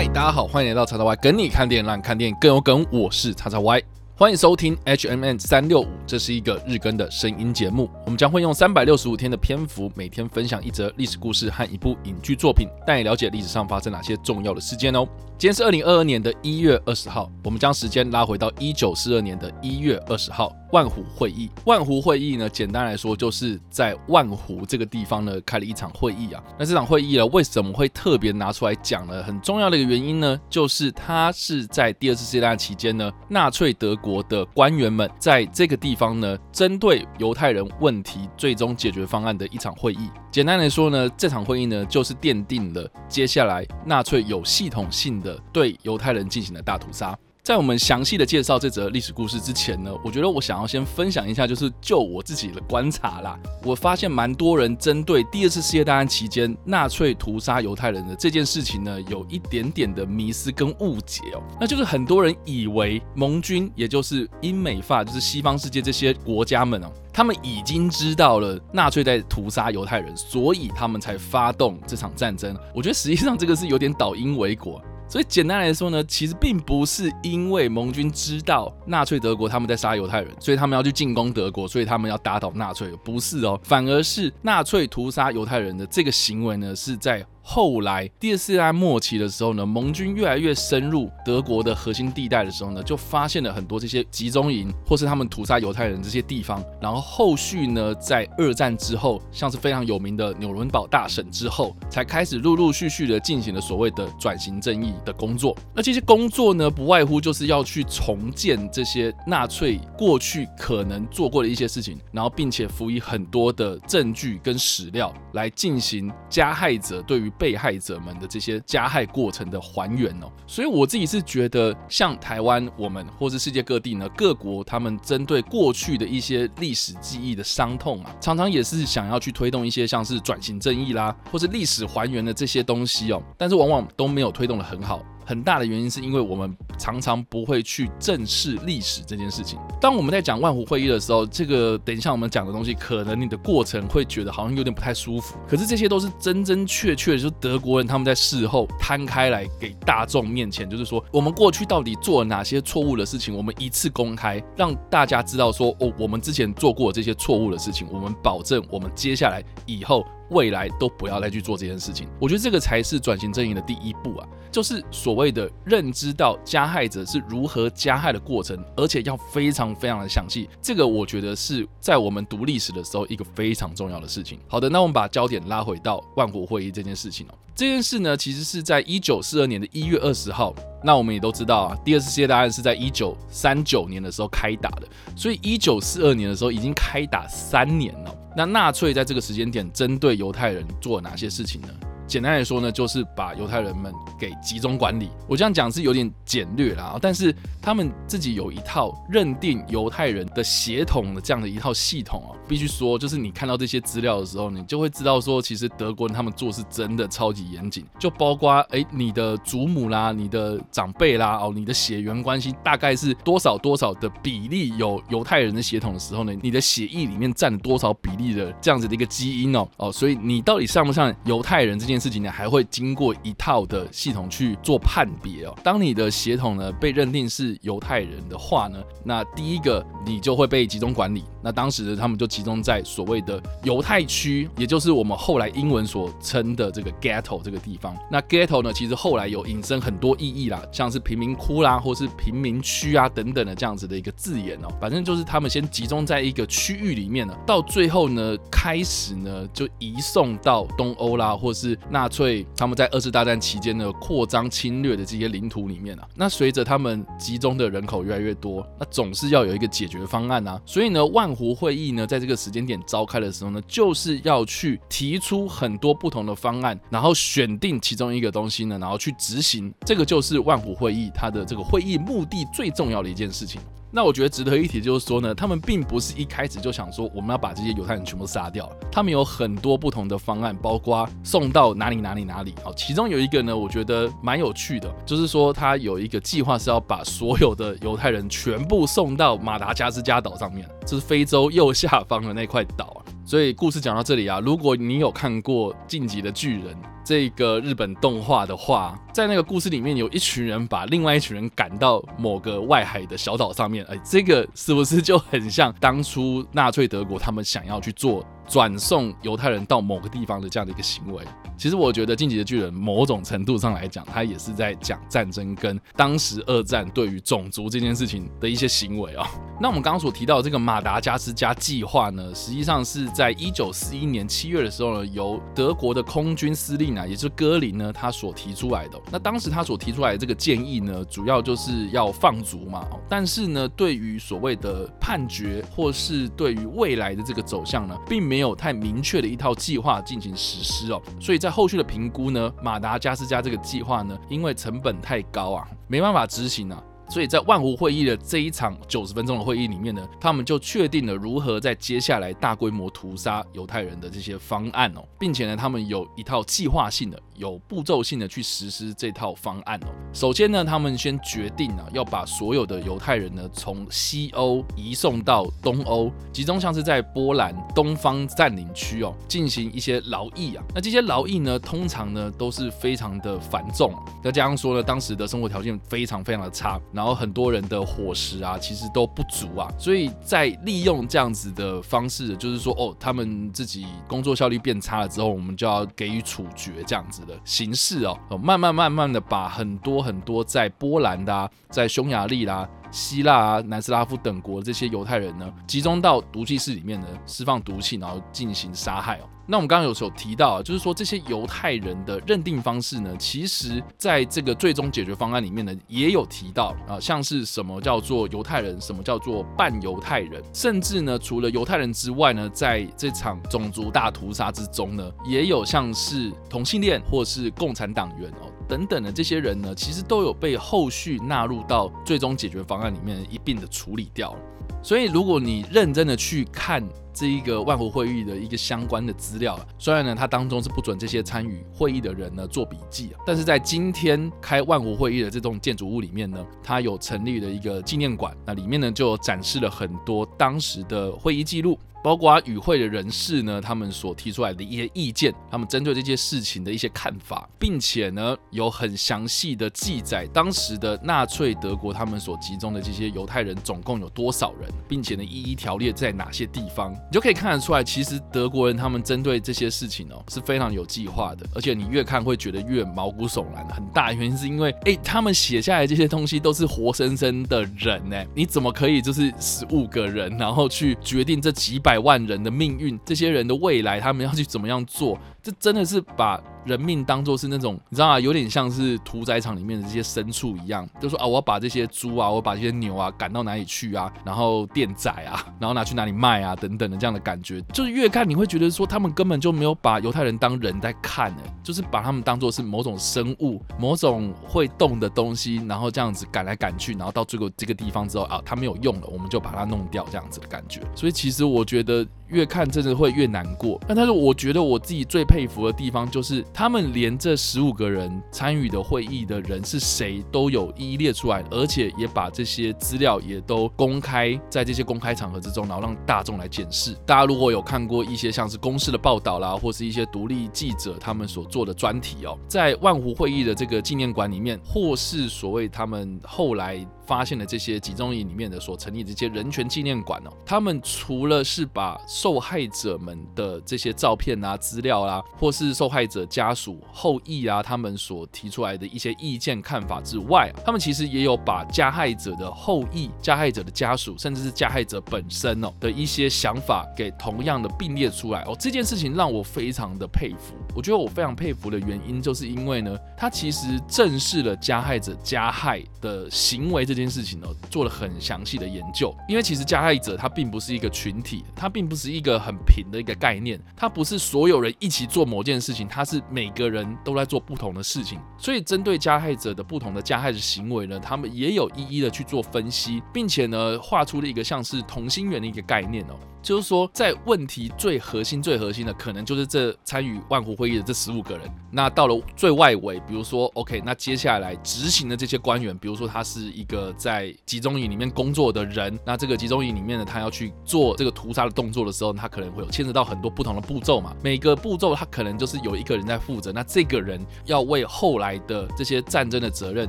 嗨，大家好，欢迎来到叉叉 Y 跟你看电影，让你看电影更有梗。我是叉叉 Y，欢迎收听 HMN 三六五，这是一个日更的声音节目。我们将会用三百六十五天的篇幅，每天分享一则历史故事和一部影剧作品，带你了解历史上发生哪些重要的事件哦。今天是二零二二年的一月二十号，我们将时间拉回到一九四二年的一月二十号，万湖会议。万湖会议呢，简单来说就是在万湖这个地方呢开了一场会议啊。那这场会议呢，为什么会特别拿出来讲呢？很重要的一个原因呢，就是它是在第二次世界大战期间呢，纳粹德国的官员们在这个地方方呢，针对犹太人问题最终解决方案的一场会议。简单来说呢，这场会议呢，就是奠定了接下来纳粹有系统性的。对犹太人进行了大屠杀。在我们详细的介绍这则历史故事之前呢，我觉得我想要先分享一下，就是就我自己的观察啦，我发现蛮多人针对第二次世界大战期间纳粹屠杀犹太人的这件事情呢，有一点点的迷思跟误解哦。那就是很多人以为盟军，也就是英美法，就是西方世界这些国家们哦，他们已经知道了纳粹在屠杀犹太人，所以他们才发动这场战争。我觉得实际上这个是有点倒因为果。所以简单来说呢，其实并不是因为盟军知道纳粹德国他们在杀犹太人，所以他们要去进攻德国，所以他们要打倒纳粹，不是哦，反而是纳粹屠杀犹太人的这个行为呢，是在。后来第二次大战末期的时候呢，盟军越来越深入德国的核心地带的时候呢，就发现了很多这些集中营，或是他们屠杀犹太人这些地方。然后后续呢，在二战之后，像是非常有名的纽伦堡大审之后，才开始陆陆续续的进行了所谓的转型正义的工作。那这些工作呢，不外乎就是要去重建这些纳粹过去可能做过的一些事情，然后并且辅以很多的证据跟史料来进行加害者对于被害者们的这些加害过程的还原哦，所以我自己是觉得，像台湾我们或是世界各地呢，各国他们针对过去的一些历史记忆的伤痛啊，常常也是想要去推动一些像是转型正义啦，或是历史还原的这些东西哦，但是往往都没有推动的很好。很大的原因是因为我们常常不会去正视历史这件事情。当我们在讲万湖会议的时候，这个等一下我们讲的东西，可能你的过程会觉得好像有点不太舒服。可是这些都是真真确确，就是德国人他们在事后摊开来给大众面前，就是说我们过去到底做了哪些错误的事情，我们一次公开让大家知道说哦，我们之前做过这些错误的事情，我们保证我们接下来以后。未来都不要再去做这件事情，我觉得这个才是转型正义的第一步啊，就是所谓的认知到加害者是如何加害的过程，而且要非常非常的详细。这个我觉得是在我们读历史的时候一个非常重要的事情。好的，那我们把焦点拉回到万国会议这件事情哦。这件事呢，其实是在一九四二年的一月二十号。那我们也都知道啊，第二次世界大战是在一九三九年的时候开打的，所以一九四二年的时候已经开打三年了。那纳粹在这个时间点针对犹太人做了哪些事情呢？简单来说呢，就是把犹太人们给集中管理。我这样讲是有点简略啦，但是他们自己有一套认定犹太人的血统的这样的一套系统啊。必须说，就是你看到这些资料的时候，你就会知道说，其实德国人他们做事真的超级严谨。就包括哎，你的祖母啦，你的长辈啦，哦，你的血缘关系大概是多少多少的比例有犹太人的血统的时候呢，你的血液里面占多少比例的这样子的一个基因哦哦，所以你到底像不像犹太人这件事情呢，还会经过一套的系统去做判别哦。当你的血统呢被认定是犹太人的话呢，那第一个你就会被集中管理。那当时他们就集中在所谓的犹太区，也就是我们后来英文所称的这个 ghetto 这个地方。那 ghetto 呢，其实后来有引申很多意义啦，像是贫民窟啦，或是贫民区啊等等的这样子的一个字眼哦。反正就是他们先集中在一个区域里面呢，到最后呢，开始呢就移送到东欧啦，或是纳粹他们在二次大战期间呢扩张侵略的这些领土里面啊。那随着他们集中的人口越来越多，那总是要有一个解决方案啊。所以呢，万湖会议呢，在这个时间点召开的时候呢，就是要去提出很多不同的方案，然后选定其中一个东西呢，然后去执行。这个就是万湖会议它的这个会议目的最重要的一件事情。那我觉得值得一提就是说呢，他们并不是一开始就想说我们要把这些犹太人全部杀掉，他们有很多不同的方案，包括送到哪里哪里哪里。好，其中有一个呢，我觉得蛮有趣的，就是说他有一个计划是要把所有的犹太人全部送到马达加斯加岛上面，这是非洲右下方的那块岛啊。所以故事讲到这里啊，如果你有看过《晋级的巨人》这个日本动画的话，在那个故事里面，有一群人把另外一群人赶到某个外海的小岛上面，哎，这个是不是就很像当初纳粹德国他们想要去做？转送犹太人到某个地方的这样的一个行为，其实我觉得《晋级的巨人》某种程度上来讲，他也是在讲战争跟当时二战对于种族这件事情的一些行为哦。那我们刚刚所提到这个马达加斯加计划呢，实际上是在一九四一年七月的时候呢，由德国的空军司令啊，也就是戈林呢，他所提出来的。那当时他所提出来的这个建议呢，主要就是要放逐嘛。但是呢，对于所谓的判决或是对于未来的这个走向呢，并没没有太明确的一套计划进行实施哦，所以在后续的评估呢，马达加斯加这个计划呢，因为成本太高啊，没办法执行啊。所以在万湖会议的这一场九十分钟的会议里面呢，他们就确定了如何在接下来大规模屠杀犹太人的这些方案哦，并且呢，他们有一套计划性的、有步骤性的去实施这套方案哦。首先呢，他们先决定啊，要把所有的犹太人呢从西欧移送到东欧，集中像是在波兰东方占领区哦，进行一些劳役啊。那这些劳役呢，通常呢都是非常的繁重，再加上说呢，当时的生活条件非常非常的差。然后很多人的伙食啊，其实都不足啊，所以在利用这样子的方式，就是说，哦，他们自己工作效率变差了之后，我们就要给予处决这样子形式哦，慢慢慢慢的把很多很多在波兰的、在匈牙利啦。希腊啊、南斯拉夫等国这些犹太人呢，集中到毒气室里面呢，释放毒气，然后进行杀害哦。那我们刚刚有时候提到啊，就是说这些犹太人的认定方式呢，其实在这个最终解决方案里面呢，也有提到啊，像是什么叫做犹太人，什么叫做半犹太人，甚至呢，除了犹太人之外呢，在这场种族大屠杀之中呢，也有像是同性恋或是共产党员哦。等等的这些人呢，其实都有被后续纳入到最终解决方案里面一并的处理掉了。所以，如果你认真的去看这一个万湖会议的一个相关的资料，虽然呢，它当中是不准这些参与会议的人呢做笔记，但是在今天开万湖会议的这栋建筑物里面呢，它有成立了一个纪念馆，那里面呢就展示了很多当时的会议记录。包括与会的人士呢，他们所提出来的一些意见，他们针对这些事情的一些看法，并且呢，有很详细的记载当时的纳粹德国他们所集中的这些犹太人总共有多少人，并且呢，一一条列在哪些地方，你就可以看得出来，其实德国人他们针对这些事情哦是非常有计划的，而且你越看会觉得越毛骨悚然。很大原因是因为，哎，他们写下来这些东西都是活生生的人呢，你怎么可以就是十五个人，然后去决定这几百？百万人的命运，这些人的未来，他们要去怎么样做？这真的是把。人命当做是那种，你知道吗？有点像是屠宰场里面的这些牲畜一样，就说啊，我要把这些猪啊，我把这些牛啊赶到哪里去啊，然后电宰啊，然后拿去哪里卖啊，等等的这样的感觉，就是越看你会觉得说，他们根本就没有把犹太人当人在看，哎，就是把他们当做是某种生物，某种会动的东西，然后这样子赶来赶去，然后到最后这个地方之后啊，它没有用了，我们就把它弄掉，这样子的感觉。所以其实我觉得越看真的会越难过。那但是我觉得我自己最佩服的地方就是。他们连这十五个人参与的会议的人是谁都有一一列出来，而且也把这些资料也都公开在这些公开场合之中，然后让大众来检视。大家如果有看过一些像是公司的报道啦，或是一些独立记者他们所做的专题哦，在万湖会议的这个纪念馆里面，或是所谓他们后来。发现了这些集中营里面的所成立的这些人权纪念馆哦，他们除了是把受害者们的这些照片啊、资料啊，或是受害者家属后裔啊，他们所提出来的一些意见看法之外，他们其实也有把加害者的后裔、加害者的家属，甚至是加害者本身哦的一些想法给同样的并列出来哦。这件事情让我非常的佩服。我觉得我非常佩服的原因，就是因为呢，他其实正视了加害者加害的行为这件。件事情呢，做了很详细的研究，因为其实加害者他并不是一个群体，他并不是一个很平的一个概念，他不是所有人一起做某件事情，他是每个人都在做不同的事情，所以针对加害者的不同的加害的行为呢，他们也有一一的去做分析，并且呢，画出了一个像是同心圆的一个概念哦。就是说，在问题最核心、最核心的，可能就是这参与万湖会议的这十五个人。那到了最外围，比如说，OK，那接下来执行的这些官员，比如说他是一个在集中营里面工作的人，那这个集中营里面呢，他要去做这个屠杀的动作的时候，他可能会有牵扯到很多不同的步骤嘛。每个步骤他可能就是有一个人在负责，那这个人要为后来的这些战争的责任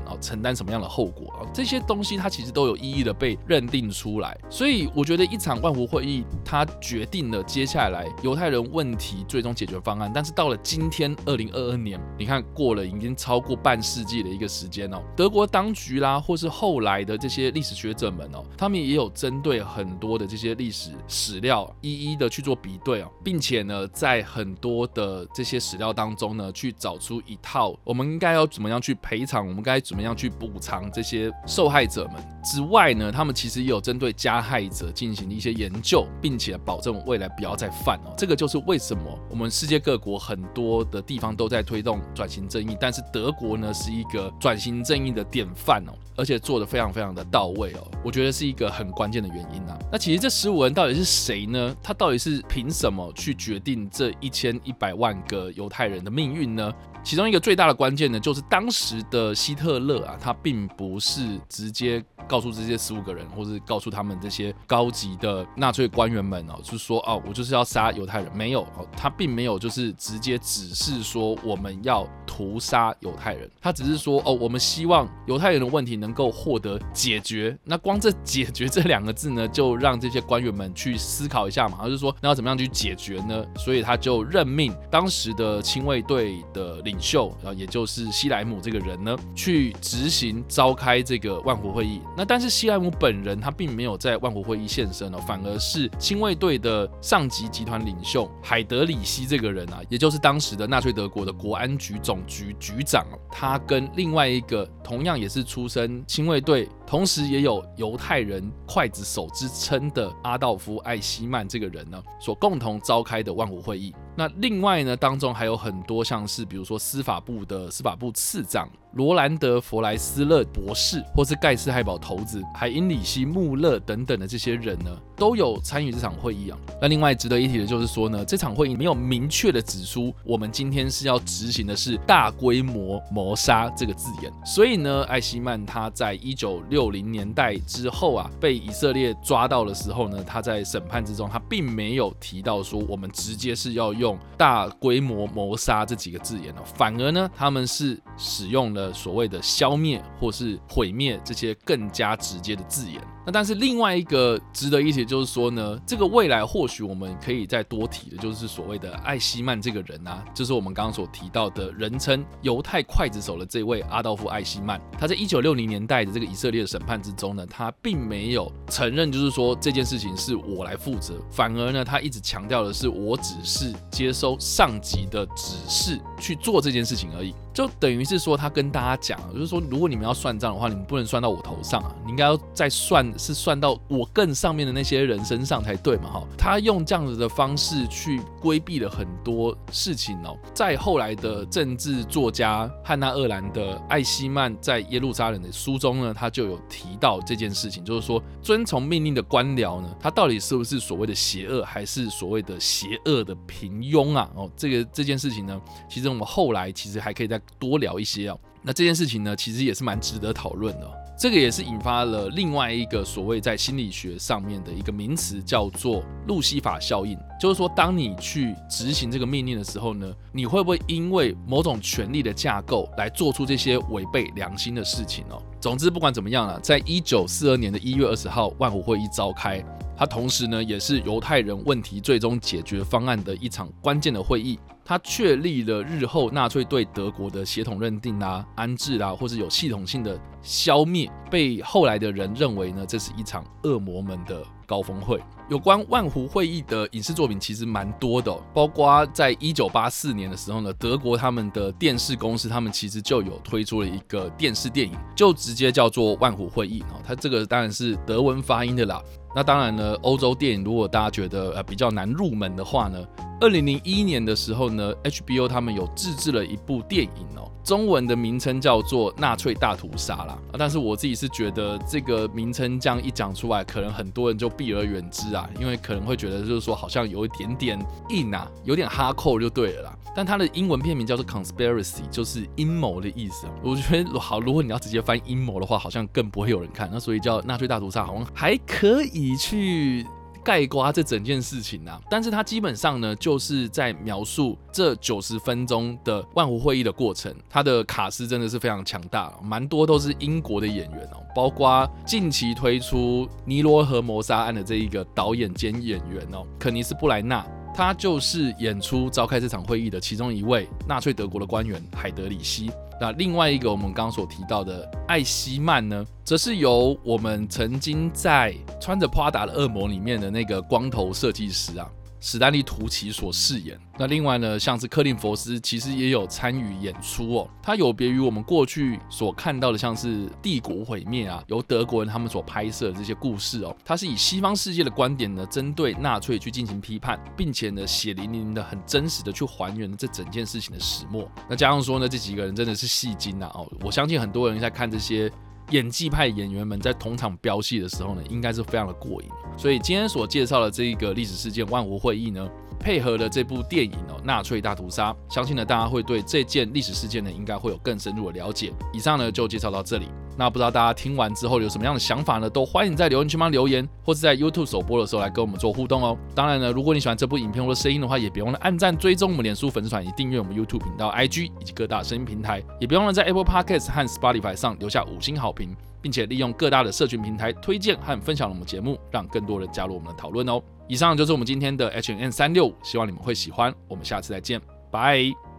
哦承担什么样的后果啊？这些东西他其实都有一一的被认定出来。所以我觉得一场万湖会议，它决定了接下来犹太人问题最终解决方案。但是到了今天二零二二年，你看过了已经超过半世纪的一个时间哦，德国当局啦，或是后来的这些历史学者们哦，他们也有针对很多的这些历史史料一一的去做比对哦，并且呢，在很多的这些史料当中呢，去找出一套我们应该要怎么样去赔偿，我们该怎么样去补偿这些受害者们之外呢，他们其实也有针对加害者进行一些研究，并并且保证未来不要再犯哦。这个就是为什么我们世界各国很多的地方都在推动转型正义，但是德国呢是一个转型正义的典范哦，而且做的非常非常的到位哦。我觉得是一个很关键的原因啊。那其实这十五人到底是谁呢？他到底是凭什么去决定这一千一百万个犹太人的命运呢？其中一个最大的关键呢，就是当时的希特勒啊，他并不是直接告诉这些十五个人，或是告诉他们这些高级的纳粹官员们哦，就是说哦，我就是要杀犹太人，没有，他并没有就是直接指示说我们要屠杀犹太人，他只是说哦，我们希望犹太人的问题能够获得解决。那光这“解决”这两个字呢，就让这些官员们去思考一下嘛，他就说那要怎么样去解决呢？所以他就任命当时的亲卫队的领。领袖啊，也就是西莱姆这个人呢，去执行召开这个万湖会议。那但是西莱姆本人他并没有在万湖会议现身哦，反而是亲卫队的上级集团领袖海德里希这个人啊，也就是当时的纳粹德国的国安局总局局长，他跟另外一个同样也是出身亲卫队。同时也有犹太人刽子手之称的阿道夫·艾希曼这个人呢，所共同召开的万湖会议。那另外呢，当中还有很多像是比如说司法部的司法部次长。罗兰德·弗莱斯勒博士，或是盖斯海堡头子海因里希·穆勒等等的这些人呢，都有参与这场会议啊。那另外值得一提的就是说呢，这场会议没有明确的指出我们今天是要执行的是大规模谋杀这个字眼。所以呢，艾希曼他在一九六零年代之后啊，被以色列抓到的时候呢，他在审判之中他并没有提到说我们直接是要用大规模谋杀这几个字眼哦，反而呢，他们是使用了。呃，所谓的消灭或是毁灭这些更加直接的字眼。那但是另外一个值得一提就是说呢，这个未来或许我们可以再多提的，就是所谓的艾希曼这个人啊，就是我们刚刚所提到的人称犹太刽子手的这位阿道夫艾希曼。他在一九六零年代的这个以色列的审判之中呢，他并没有承认就是说这件事情是我来负责，反而呢，他一直强调的是我只是接收上级的指示去做这件事情而已。就等于是说他跟大家讲，就是说如果你们要算账的话，你们不能算到我头上啊，你应该要再算。是算到我更上面的那些人身上才对嘛？哈，他用这样子的方式去规避了很多事情哦。在后来的政治作家汉娜·厄兰的艾希曼在耶路撒冷的书中呢，他就有提到这件事情，就是说遵从命令的官僚呢，他到底是不是所谓的邪恶，还是所谓的邪恶的平庸啊？哦，这个这件事情呢，其实我们后来其实还可以再多聊一些哦。那这件事情呢，其实也是蛮值得讨论的。这个也是引发了另外一个所谓在心理学上面的一个名词，叫做路西法效应。就是说，当你去执行这个命令的时候呢，你会不会因为某种权力的架构来做出这些违背良心的事情哦？总之，不管怎么样了，在一九四二年的一月二十号，万湖会议召开，它同时呢，也是犹太人问题最终解决方案的一场关键的会议。它确立了日后纳粹对德国的协同认定啊、安置啊，或者有系统性的消灭，被后来的人认为呢，这是一场恶魔们的高峰会。有关万湖会议的影视作品其实蛮多的，包括在一九八四年的时候呢，德国他们的电视公司他们其实就有推出了一个电视电影，就直接叫做万湖会议哦。它这个当然是德文发音的啦。那当然呢，欧洲电影如果大家觉得呃比较难入门的话呢。二零零一年的时候呢，HBO 他们有自制了一部电影哦。中文的名称叫做《纳粹大屠杀》啦，但是我自己是觉得这个名称这样一讲出来，可能很多人就避而远之啊，因为可能会觉得就是说好像有一点点硬啊，有点哈扣就对了啦。但它的英文片名叫做 Conspiracy，就是阴谋的意思。我觉得好，如果你要直接翻阴谋的话，好像更不会有人看。那所以叫纳粹大屠杀，好像还可以去。盖刮这整件事情啊，但是它基本上呢，就是在描述这九十分钟的万湖会议的过程。它的卡斯真的是非常强大，蛮多都是英国的演员哦，包括近期推出《尼罗河谋杀案》的这一个导演兼演员哦，肯尼斯布莱纳。他就是演出召开这场会议的其中一位纳粹德国的官员海德里希。那另外一个我们刚刚所提到的艾希曼呢，则是由我们曾经在穿着 Prada 的恶魔里面的那个光头设计师啊。史丹利·图奇所饰演。那另外呢，像是克林·佛斯其实也有参与演出哦。他有别于我们过去所看到的，像是帝国毁灭啊，由德国人他们所拍摄的这些故事哦。他是以西方世界的观点呢，针对纳粹去进行批判，并且呢，血淋淋的、很真实的去还原这整件事情的始末。那加上说呢，这几个人真的是戏精啊！哦，我相信很多人在看这些。演技派演员们在同场飙戏的时候呢，应该是非常的过瘾。所以今天所介绍的这一个历史事件——万湖会议呢。配合了这部电影哦，《纳粹大屠杀》，相信呢大家会对这件历史事件呢应该会有更深入的了解。以上呢就介绍到这里。那不知道大家听完之后有什么样的想法呢？都欢迎在留言区帮留言，或是在 YouTube 首播的时候来跟我们做互动哦。当然呢，如果你喜欢这部影片或者声音的话，也别忘了按赞、追踪我们脸书粉丝团，以及订阅我们 YouTube 频道、IG 以及各大声音平台。也别忘了在 Apple Podcast 和 Spotify 上留下五星好评，并且利用各大的社群平台推荐和分享我们节目，让更多人加入我们的讨论哦。以上就是我们今天的 H N 三六五，希望你们会喜欢。我们下次再见，拜。